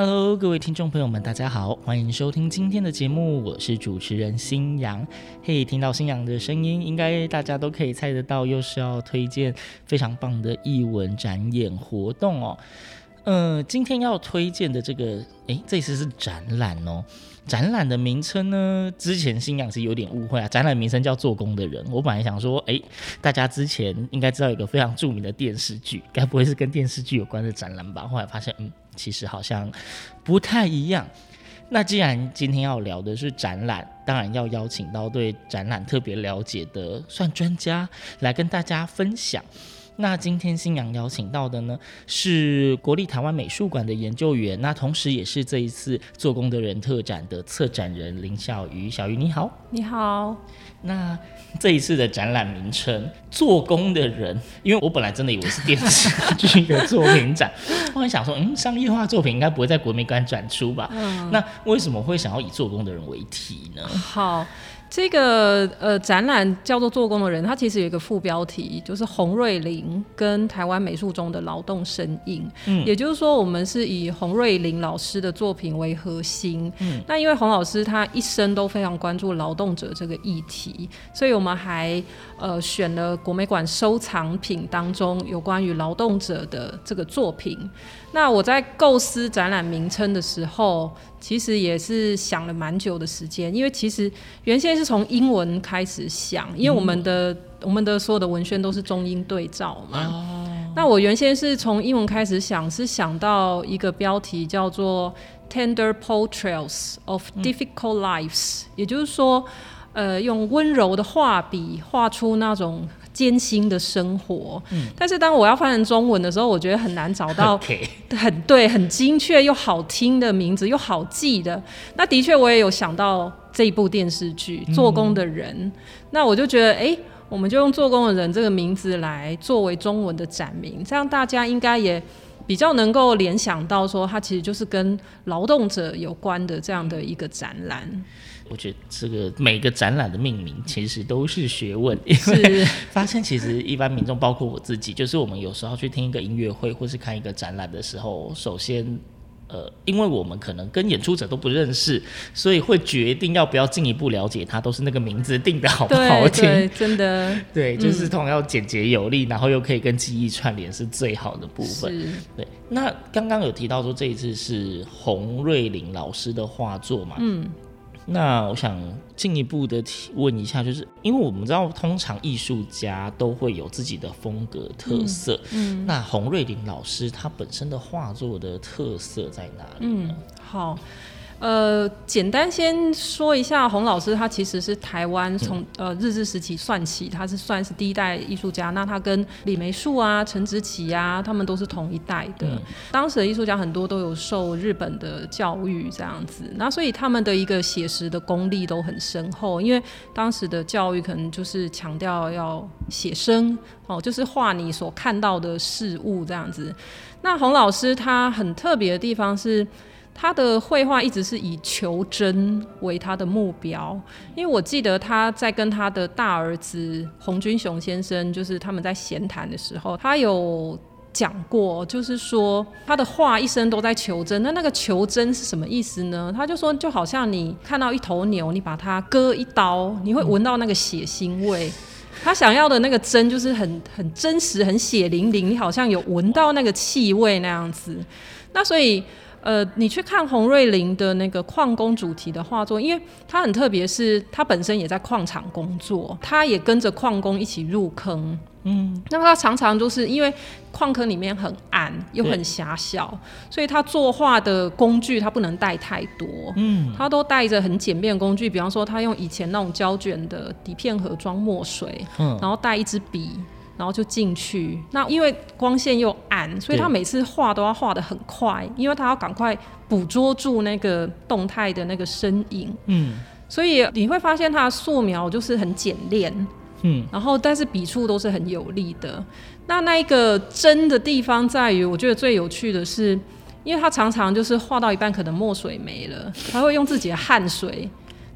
Hello，各位听众朋友们，大家好，欢迎收听今天的节目，我是主持人新阳。嘿，听到新阳的声音，应该大家都可以猜得到，又是要推荐非常棒的艺文展演活动哦。呃，今天要推荐的这个，诶，这次是展览哦。展览的名称呢，之前新阳是有点误会啊。展览名称叫《做工的人》，我本来想说，诶，大家之前应该知道有个非常著名的电视剧，该不会是跟电视剧有关的展览吧？后来发现，嗯，其实好像不太一样。那既然今天要聊的是展览，当然要邀请到对展览特别了解的算专家来跟大家分享。那今天新阳邀请到的呢，是国立台湾美术馆的研究员，那同时也是这一次做工的人特展的策展人林小鱼。小鱼你好，你好，那这一次的展览名称“做工的人”，因为我本来真的以为是电视剧的作品展，我很想说，嗯，商业化作品应该不会在国美馆展出吧？嗯，那为什么会想要以“做工的人”为题呢？好。这个呃展览叫做“做工的人”，它其实有一个副标题，就是洪瑞麟跟台湾美术中的劳动身影。嗯，也就是说，我们是以洪瑞麟老师的作品为核心。嗯，那因为洪老师他一生都非常关注劳动者这个议题，所以我们还呃选了国美馆收藏品当中有关于劳动者的这个作品。那我在构思展览名称的时候，其实也是想了蛮久的时间，因为其实原先是从英文开始想，因为我们的、嗯、我们的所有的文宣都是中英对照嘛。哦、那我原先是从英文开始想，是想到一个标题叫做 “Tender Portraits of Difficult Lives”，、嗯、也就是说，呃，用温柔的画笔画出那种。艰辛的生活，嗯，但是当我要翻成中文的时候，我觉得很难找到 很对、很精确又好听的名字，又好记的。那的确，我也有想到这一部电视剧《做工的人》嗯，那我就觉得，哎、欸，我们就用《做工的人》这个名字来作为中文的展名，这样大家应该也比较能够联想到，说它其实就是跟劳动者有关的这样的一个展览。我觉得这个每个展览的命名其实都是学问，因为发现其实一般民众，包括我自己，就是我们有时候去听一个音乐会或是看一个展览的时候，首先，呃，因为我们可能跟演出者都不认识，所以会决定要不要进一步了解他，都是那个名字定的好不好听，对对真的，对，就是同样要简洁有力，然后又可以跟记忆串联，是最好的部分。对，那刚刚有提到说这一次是洪瑞玲老师的画作嘛？嗯。那我想进一步的提问一下，就是因为我们知道，通常艺术家都会有自己的风格特色。嗯，嗯，那洪瑞林老师他本身的画作的特色在哪里呢？嗯，好。呃，简单先说一下，洪老师他其实是台湾从呃日治时期算起，他是算是第一代艺术家。那他跟李梅树啊、陈植棋啊，他们都是同一代的。嗯、当时的艺术家很多都有受日本的教育这样子，那所以他们的一个写实的功力都很深厚。因为当时的教育可能就是强调要写生哦，就是画你所看到的事物这样子。那洪老师他很特别的地方是。他的绘画一直是以求真为他的目标，因为我记得他在跟他的大儿子洪军雄先生，就是他们在闲谈的时候，他有讲过，就是说他的画一生都在求真。那那个求真是什么意思呢？他就说，就好像你看到一头牛，你把它割一刀，你会闻到那个血腥味。他想要的那个真，就是很很真实、很血淋淋，你好像有闻到那个气味那样子。那所以。呃，你去看洪瑞麟的那个矿工主题的画作，因为他很特别，是他本身也在矿场工作，他也跟着矿工一起入坑。嗯，那么他常常就是因为矿坑里面很暗又很狭小，所以他作画的工具他不能带太多。嗯，他都带着很简便的工具，比方说他用以前那种胶卷的底片盒装墨水，嗯，然后带一支笔。然后就进去，那因为光线又暗，所以他每次画都要画的很快，因为他要赶快捕捉住那个动态的那个身影。嗯，所以你会发现他的素描就是很简练，嗯，然后但是笔触都是很有力的。那那一个真的地方在于，我觉得最有趣的是，因为他常常就是画到一半，可能墨水没了，他会用自己的汗水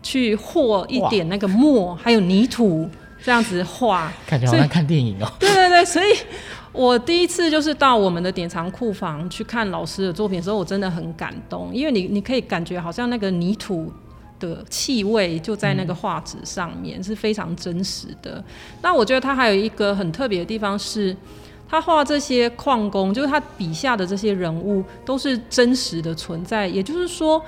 去和一点那个墨，还有泥土。这样子画，感觉好像看电影哦。对对对，所以我第一次就是到我们的典藏库房去看老师的作品的时候，我真的很感动，因为你你可以感觉好像那个泥土的气味就在那个画纸上面，嗯，是非常真实的。那我觉得他还有一个很特别的地方是，他画这些矿工，就是他笔下的这些人物都是真实的存在，也就是说。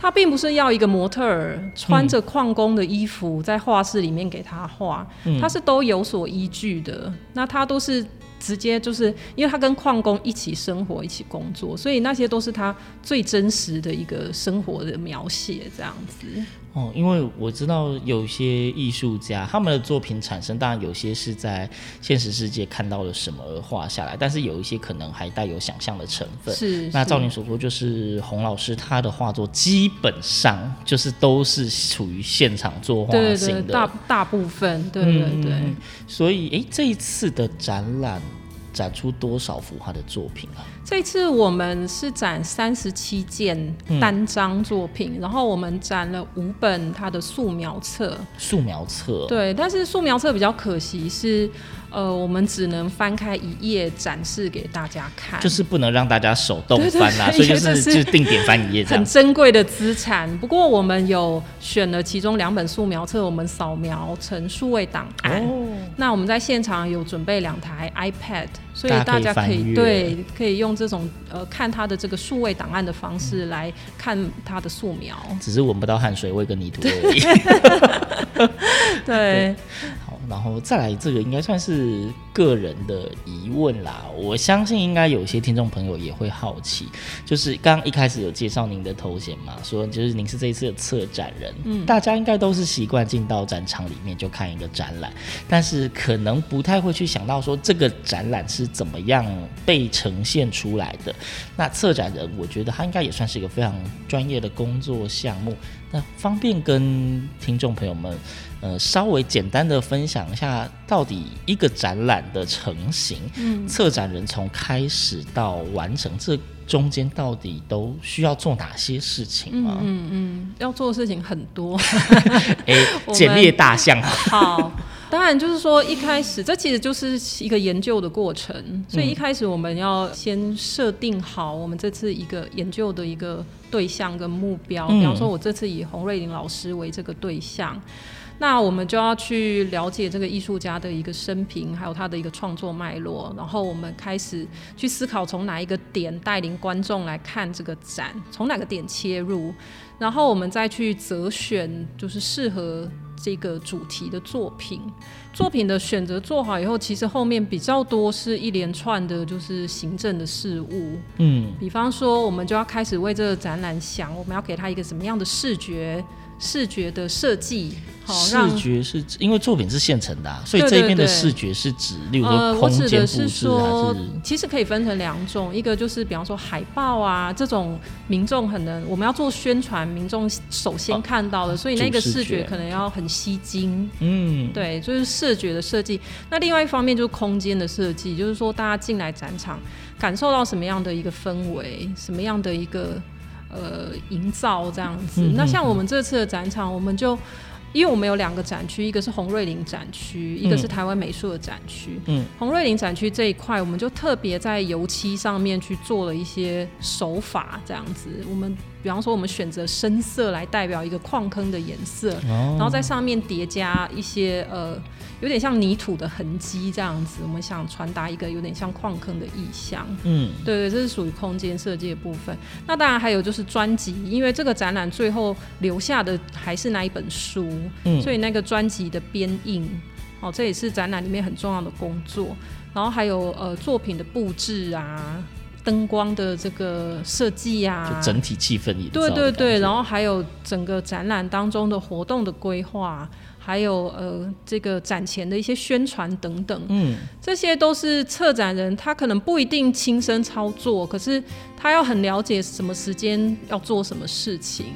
他并不是要一个模特儿穿着矿工的衣服在画室里面给他画，他是都有所依据的。那他都是直接就是因为他跟矿工一起生活、一起工作，所以那些都是他最真实的一个生活的描写，这样子。哦，因为我知道有些艺术家他们的作品产生，当然有些是在现实世界看到了什么而画下来，但是有一些可能还带有想象的成分。是。那照您所说，就是洪老师他的画作基本上就是都是处于现场作画型的，对对对，大大部分，对对对。嗯、所以，哎，这一次的展览展出多少幅他的作品啊？这次我们是展三十七件单张作品，嗯，然后我们展了五本他的素描册。素描册。对，但是素描册比较可惜是。呃，我们只能翻开一页展示给大家看，就是不能让大家手动翻啦，所以就是就是定点翻一页，很珍贵的资产。不过我们有选了其中两本素描册，我们扫描成数位档案。哦。那我们在现场有准备两台 iPad，所以大家可以对可以用这种呃看它的这个数位档案的方式来看它的素描。只是闻不到汗水味跟泥土而已。对。对然后再来，这个应该算是个人的疑问啦。我相信应该有些听众朋友也会好奇，就是刚刚一开始有介绍您的头衔嘛，说就是您是这一次的策展人。嗯，大家应该都是习惯进到展场里面就看一个展览，但是可能不太会去想到说这个展览是怎么样被呈现出来的。那策展人，我觉得他应该也算是一个非常专业的工作项目。那方便跟听众朋友们，呃，稍微简单的分享一下，到底一个展览的成型，嗯，策展人从开始到完成，这中间到底都需要做哪些事情吗？嗯嗯，嗯，要做的事情很多。哎、欸，简列大项。好，当然就是说一开始，这其实就是一个研究的过程，所以一开始我们要先设定好我们这次一个研究的一个。对象跟目标，比方说，我这次以洪瑞林老师为这个对象，嗯，那我们就要去了解这个艺术家的一个生平，还有他的一个创作脉络，然后我们开始去思考从哪一个点带领观众来看这个展，从哪个点切入，然后我们再去择选，就是适合。这个主题的作品，作品的选择做好以后，其实后面比较多是一连串的，就是行政的事物。嗯，比方说，我们就要开始为这个展览想，我们要给他一个什么样的视觉。视觉的设计，好，视觉是因为作品是现成的，啊，所以这边的视觉是指，例如说空间布置还是，其实可以分成两种，一个就是比方说海报啊这种民众可能我们要做宣传，民众首先看到的，哦，所以那个视觉可能要很吸睛。嗯，对，就是视觉的设计。那另外一方面就是空间的设计，就是说大家进来展场感受到什么样的一个氛围，什么样的一个。呃，营造这样子。那像我们这次的展场，我们就因为我们有两个展区，一个是洪瑞林展区，一个是台湾美术的展区。嗯，洪瑞林展区这一块，我们就特别在油漆上面去做了一些手法，这样子。我们比方说我们选择深色来代表一个矿坑的颜色，哦、然后在上面叠加一些呃有点像泥土的痕迹这样子，我们想传达一个有点像矿坑的意象。嗯，对对，这是属于空间设计的部分。那当然还有就是专辑，因为这个展览最后留下的还是那一本书，嗯、所以那个专辑的编印，哦，这也是展览里面很重要的工作。然后还有呃作品的布置啊。灯光的这个设计呀，就整体气氛也对对对，然后还有整个展览当中的活动的规划，还有呃这个展前的一些宣传等等，嗯，这些都是策展人他可能不一定亲身操作，可是他要很了解什么时间要做什么事情，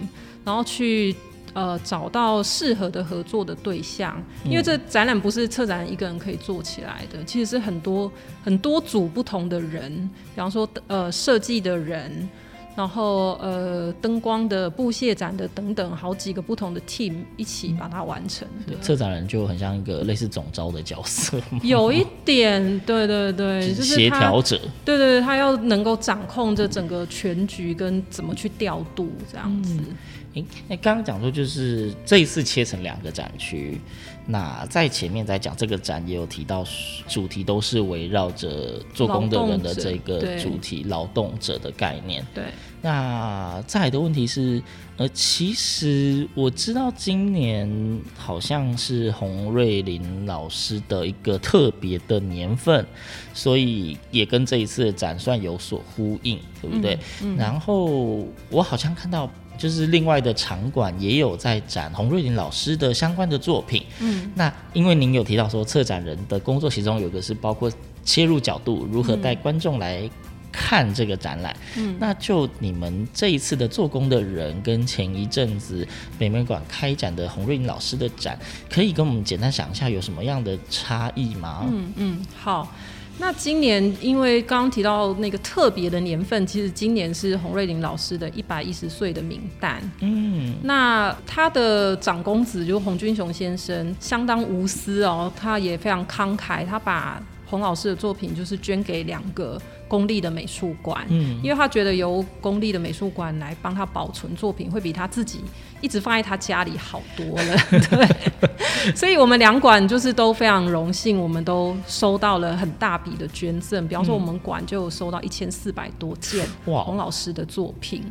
然后去。呃，找到适合的合作的对象，因为这展览不是策展人一个人可以做起来的，其实是很多很多组不同的人，比方说呃设计的人，然后呃灯光的、布线展的等等，好几个不同的 team 一起把它完成。对，策展人就很像一个类似总招的角色，有一点，对对对，就是协调者。对对对，他要能够掌控这整个全局跟怎么去调度这样子。嗯诶，那刚刚讲说就是这一次切成两个展区，那在前面在讲这个展也有提到，主题都是围绕着做工的人的这个主题，劳动者的概念。对。那再来的问题是，呃，其实我知道今年好像是洪瑞林老师的一个特别的年份，所以也跟这一次的展算有所呼应，对不对？嗯嗯、然后我好像看到。就是另外的场馆也有在展洪瑞林老师的相关的作品。嗯，那因为您有提到说策展人的工作其中有个是包括切入角度，如何带观众来看这个展览。嗯，那就你们这一次的做工的人跟前一阵子北美馆开展的洪瑞林老师的展，可以跟我们简单想一下有什么样的差异吗？嗯嗯，好。那今年因为刚刚提到那个特别的年份，其实今年是洪瑞麟老师的一百一十岁的名单。嗯，那他的长公子就是洪军雄先生，相当无私哦，他也非常慷慨，他把洪老师的作品就是捐给两个公立的美术馆，嗯，因为他觉得由公立的美术馆来帮他保存作品，会比他自己一直放在他家里好多了，对。所以我们两馆就是都非常荣幸，我们都收到了很大笔的捐赠，比方说我们馆就有收到一千四百多件洪老师的作品。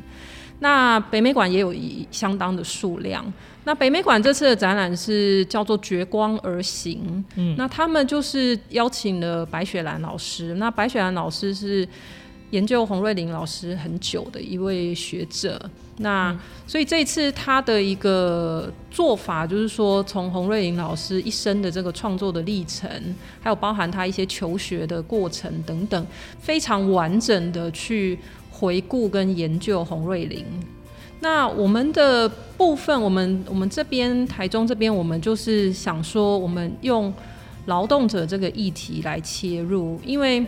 那北美馆也有一相当的数量。那北美馆这次的展览是叫做“绝光而行”，嗯，那他们就是邀请了白雪兰老师。那白雪兰老师是研究洪瑞麟老师很久的一位学者。那、嗯、所以这一次他的一个做法就是说，从洪瑞麟老师一生的这个创作的历程，还有包含他一些求学的过程等等，非常完整的去。回顾跟研究洪瑞玲，那我们的部分，我们我们这边台中这边，我们就是想说，我们用劳动者这个议题来切入，因为。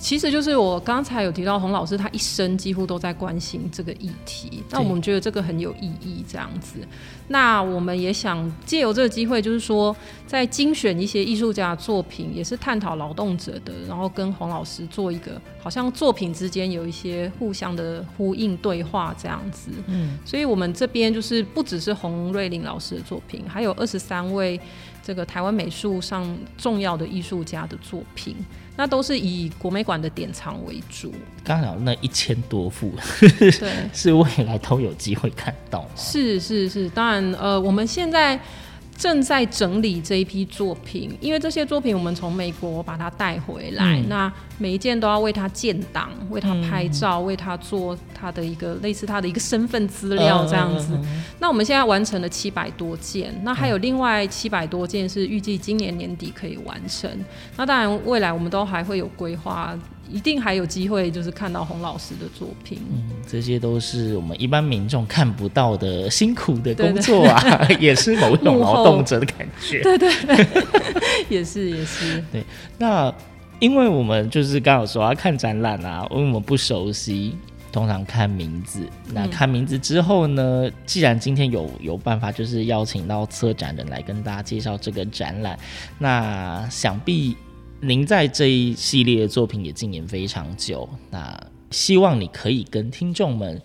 其实就是我刚才有提到洪老师，他一生几乎都在关心这个议题。那我们觉得这个很有意义，这样子。那我们也想借由这个机会，就是说，在精选一些艺术家的作品，也是探讨劳动者的，然后跟洪老师做一个，好像作品之间有一些互相的呼应对话这样子。嗯。所以我们这边就是不只是洪瑞林老师的作品，还有二十三位这个台湾美术上重要的艺术家的作品。那都是以国美馆的典藏为主。刚刚讲那一千多幅，对，是未来都有机会看到？是是是，当然，呃，我们现在。正在整理这一批作品，因为这些作品我们从美国把它带回来，嗯、那每一件都要为它建档，为它拍照，嗯、为它做它的一个类似它的一个身份资料这样子。那我们现在完成了七百多件，那还有另外七百多件是预计今年年底可以完成。那当然未来我们都还会有规划。一定还有机会，就是看到洪老师的作品。嗯，这些都是我们一般民众看不到的辛苦的工作啊，也是某种劳动者的感觉。对 对对，也是也是。对，那因为我们就是刚好说要看展览啊，因为我们不熟悉，通常看名字。那看名字之后呢，嗯、既然今天有有办法，就是邀请到策展人来跟大家介绍这个展览，那想必。您在这一系列的作品也经营非常久，那希望你可以跟听众们，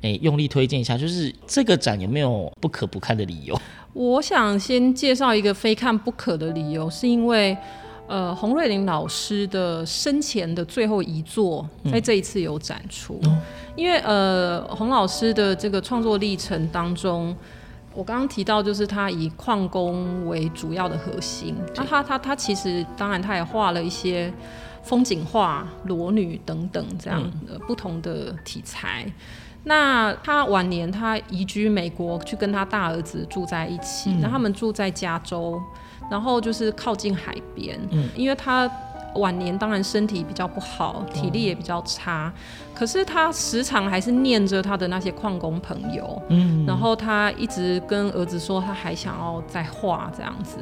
诶，用力推荐一下，就是这个展有没有不可不看的理由？我想先介绍一个非看不可的理由，是因为，呃，洪瑞麟老师的生前的最后一作在这一次有展出，嗯、因为呃，洪老师的这个创作历程当中，我刚刚提到就是他以矿工为主要的核心，那他他他其实当然他也画了一些。风景画、裸女等等这样的不同的题材。嗯、那他晚年他移居美国，去跟他大儿子住在一起。那、嗯、他们住在加州，然后就是靠近海边。嗯，因为他晚年当然身体比较不好，体力也比较差。嗯、可是他时常还是念着他的那些矿工朋友。嗯，然后他一直跟儿子说，他还想要再画这样子。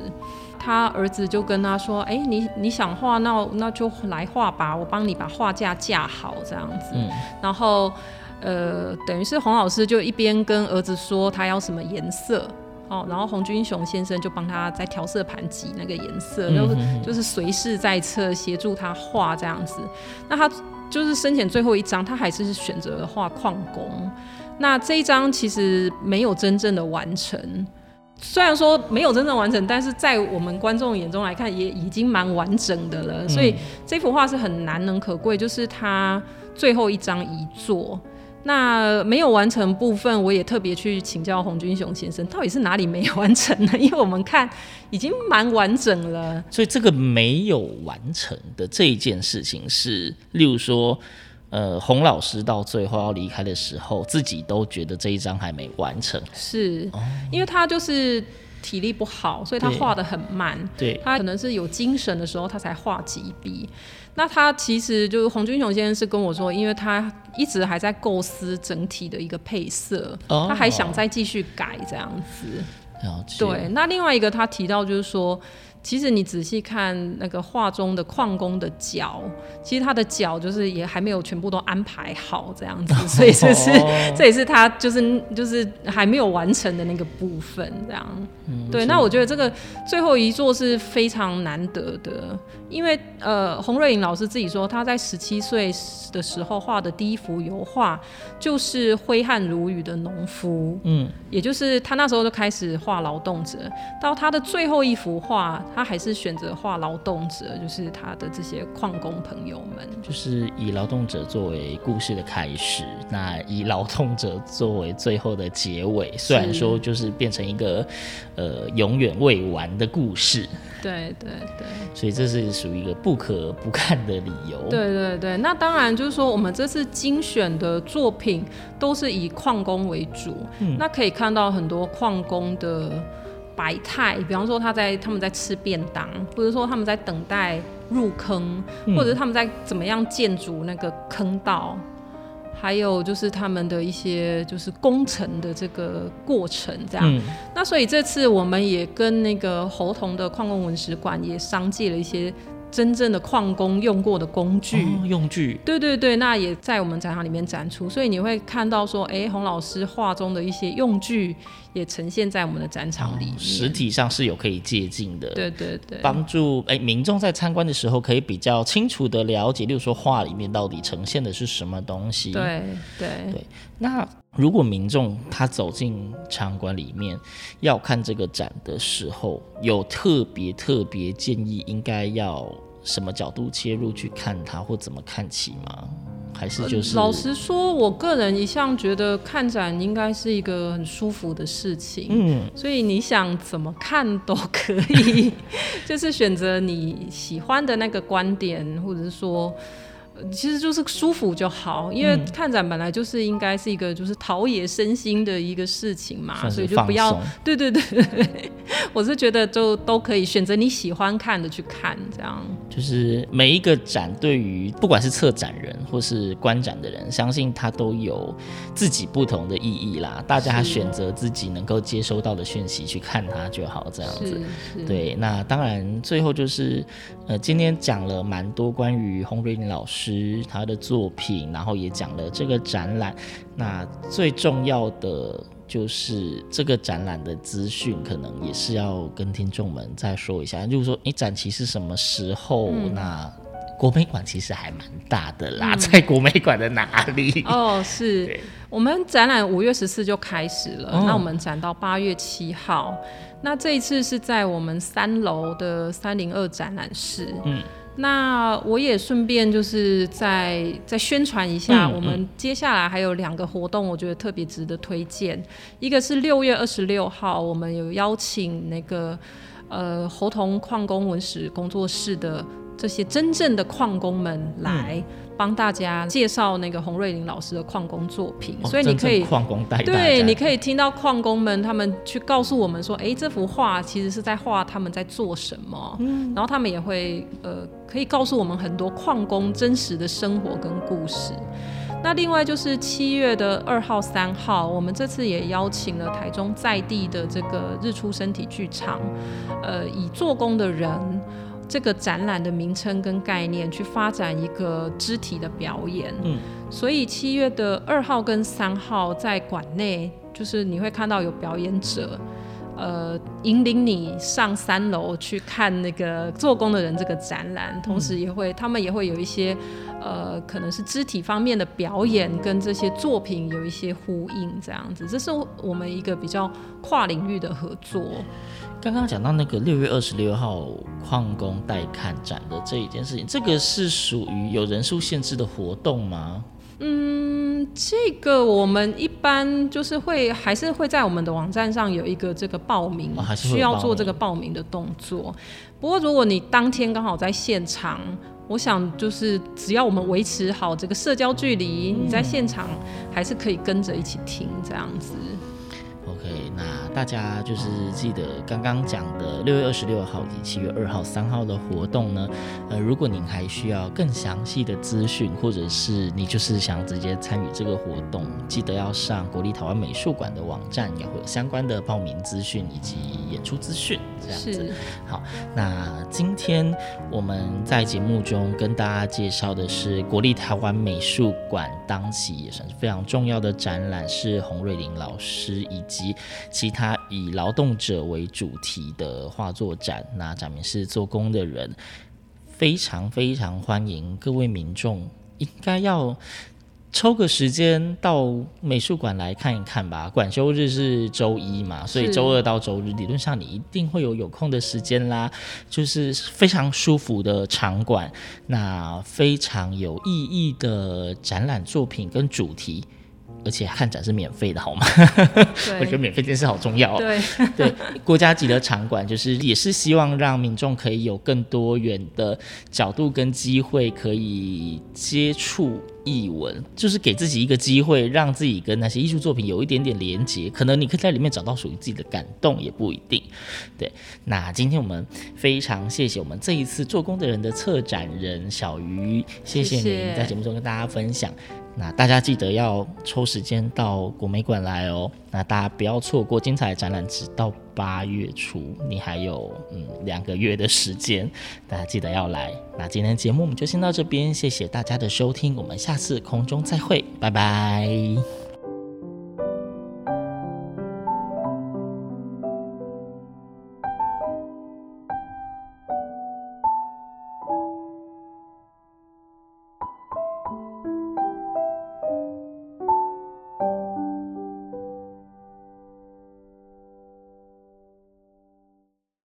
他儿子就跟他说：“哎、欸，你你想画，那那就来画吧，我帮你把画架架好这样子。嗯”然后，呃，等于是洪老师就一边跟儿子说他要什么颜色哦，然后洪军雄先生就帮他在调色盘挤那个颜色，然后、嗯、就是随侍在侧协助他画这样子。那他就是生前最后一张，他还是选择画矿工。那这一张其实没有真正的完成。虽然说没有真正完成，但是在我们观众眼中来看，也已经蛮完整的了。所以这幅画是很难能可贵，就是他最后一张遗作。那没有完成部分，我也特别去请教洪军雄先生，到底是哪里没有完成呢？因为我们看已经蛮完整了。所以这个没有完成的这一件事情是，例如说。呃，洪老师到最后要离开的时候，自己都觉得这一张还没完成，是、哦、因为他就是体力不好，所以他画的很慢。对，他可能是有精神的时候，他才画几笔。那他其实就是洪军雄先生是跟我说，因为他一直还在构思整体的一个配色，哦、他还想再继续改这样子。对，那另外一个他提到就是说。其实你仔细看那个画中的矿工的脚，其实他的脚就是也还没有全部都安排好这样子，所以这是 这也是他就是就是还没有完成的那个部分这样。嗯、对，那我觉得这个最后一座是非常难得的，因为呃洪瑞颖老师自己说他在十七岁的时候画的第一幅油画就是挥汗如雨的农夫，嗯，也就是他那时候就开始画劳动者，到他的最后一幅画。他还是选择画劳动者，就是他的这些矿工朋友们，就是以劳动者作为故事的开始，那以劳动者作为最后的结尾。虽然说就是变成一个呃永远未完的故事，对对对，所以这是属于一个不可不看的理由。对对对，那当然就是说我们这次精选的作品都是以矿工为主，嗯，那可以看到很多矿工的。百态，比方说他在他们在吃便当，或者说他们在等待入坑，嗯、或者是他们在怎么样建筑那个坑道，还有就是他们的一些就是工程的这个过程这样。嗯、那所以这次我们也跟那个侯同的矿工文史馆也商借了一些。真正的矿工用过的工具，哦、用具，对对对，那也在我们展场里面展出，所以你会看到说，哎、欸，洪老师画中的一些用具也呈现在我们的展场里面，哦、实体上是有可以借鉴的，对对对，帮助哎、欸、民众在参观的时候可以比较清楚的了解，例如说画里面到底呈现的是什么东西，对对对。那如果民众他走进场馆里面要看这个展的时候，有特别特别建议应该要。什么角度切入去看它，或怎么看起吗？还是就是、呃、老实说，我个人一向觉得看展应该是一个很舒服的事情。嗯，所以你想怎么看都可以，就是选择你喜欢的那个观点，或者是说。其实就是舒服就好，因为看展本来就是应该是一个就是陶冶身心的一个事情嘛，所以就不要对对对，我是觉得就都可以选择你喜欢看的去看，这样。就是每一个展对于不管是策展人或是观展的人，相信他都有自己不同的意义啦。大家选择自己能够接收到的讯息去看它就好，这样子。对，那当然最后就是呃，今天讲了蛮多关于洪瑞林老师。他的作品，然后也讲了这个展览。那最重要的就是这个展览的资讯，可能也是要跟听众们再说一下。就是说，你展期是什么时候？嗯、那国美馆其实还蛮大的啦，嗯、在国美馆的哪里？哦，是 我们展览五月十四就开始了，哦、那我们展到八月七号。那这一次是在我们三楼的三零二展览室。嗯，那我也顺便就是再再宣传一下，我们接下来还有两个活动，我觉得特别值得推荐。一个是六月二十六号，我们有邀请那个呃侯同矿工文史工作室的。这些真正的矿工们来帮大家介绍那个洪瑞林老师的矿工作品，哦、所以你可以矿工带对，你可以听到矿工们他们去告诉我们说，哎，这幅画其实是在画他们在做什么，嗯、然后他们也会呃可以告诉我们很多矿工真实的生活跟故事。那另外就是七月的二号、三号，我们这次也邀请了台中在地的这个日出身体剧场，呃，以做工的人。这个展览的名称跟概念去发展一个肢体的表演，嗯，所以七月的二号跟三号在馆内，就是你会看到有表演者，呃，引领你上三楼去看那个做工的人这个展览，同时也会他们也会有一些，呃，可能是肢体方面的表演，跟这些作品有一些呼应，这样子，这是我们一个比较跨领域的合作。刚刚讲到那个六月二十六号矿工带看展的这一件事情，这个是属于有人数限制的活动吗？嗯，这个我们一般就是会还是会在我们的网站上有一个这个报名，需要做这个报名的动作。不过如果你当天刚好在现场，我想就是只要我们维持好这个社交距离，嗯、你在现场还是可以跟着一起听这样子。OK，那大家就是记得刚刚讲的六月二十六号以及七月二号、三号的活动呢。呃，如果您还需要更详细的资讯，或者是你就是想直接参与这个活动，记得要上国立台湾美术馆的网站，也会有相关的报名资讯以及演出资讯。这样子。好，那今天我们在节目中跟大家介绍的是国立台湾美术馆当期也算是非常重要的展览，是洪瑞林老师以。及其他以劳动者为主题的画作展，那展名是做工的人，非常非常欢迎各位民众，应该要抽个时间到美术馆来看一看吧。馆休日是周一嘛，所以周二到周日理论上你一定会有有空的时间啦。就是非常舒服的场馆，那非常有意义的展览作品跟主题。而且看展是免费的，好吗？我觉得免费这件事好重要哦。对 对，国家级的场馆就是也是希望让民众可以有更多元的角度跟机会，可以接触艺文，就是给自己一个机会，让自己跟那些艺术作品有一点点连接。可能你可以在里面找到属于自己的感动，也不一定。对，那今天我们非常谢谢我们这一次做工的人的策展人小鱼，谢谢你在节目中跟大家分享。那大家记得要抽时间到国美馆来哦。那大家不要错过精彩的展览，直到八月初，你还有嗯两个月的时间，大家记得要来。那今天节目我们就先到这边，谢谢大家的收听，我们下次空中再会，拜拜。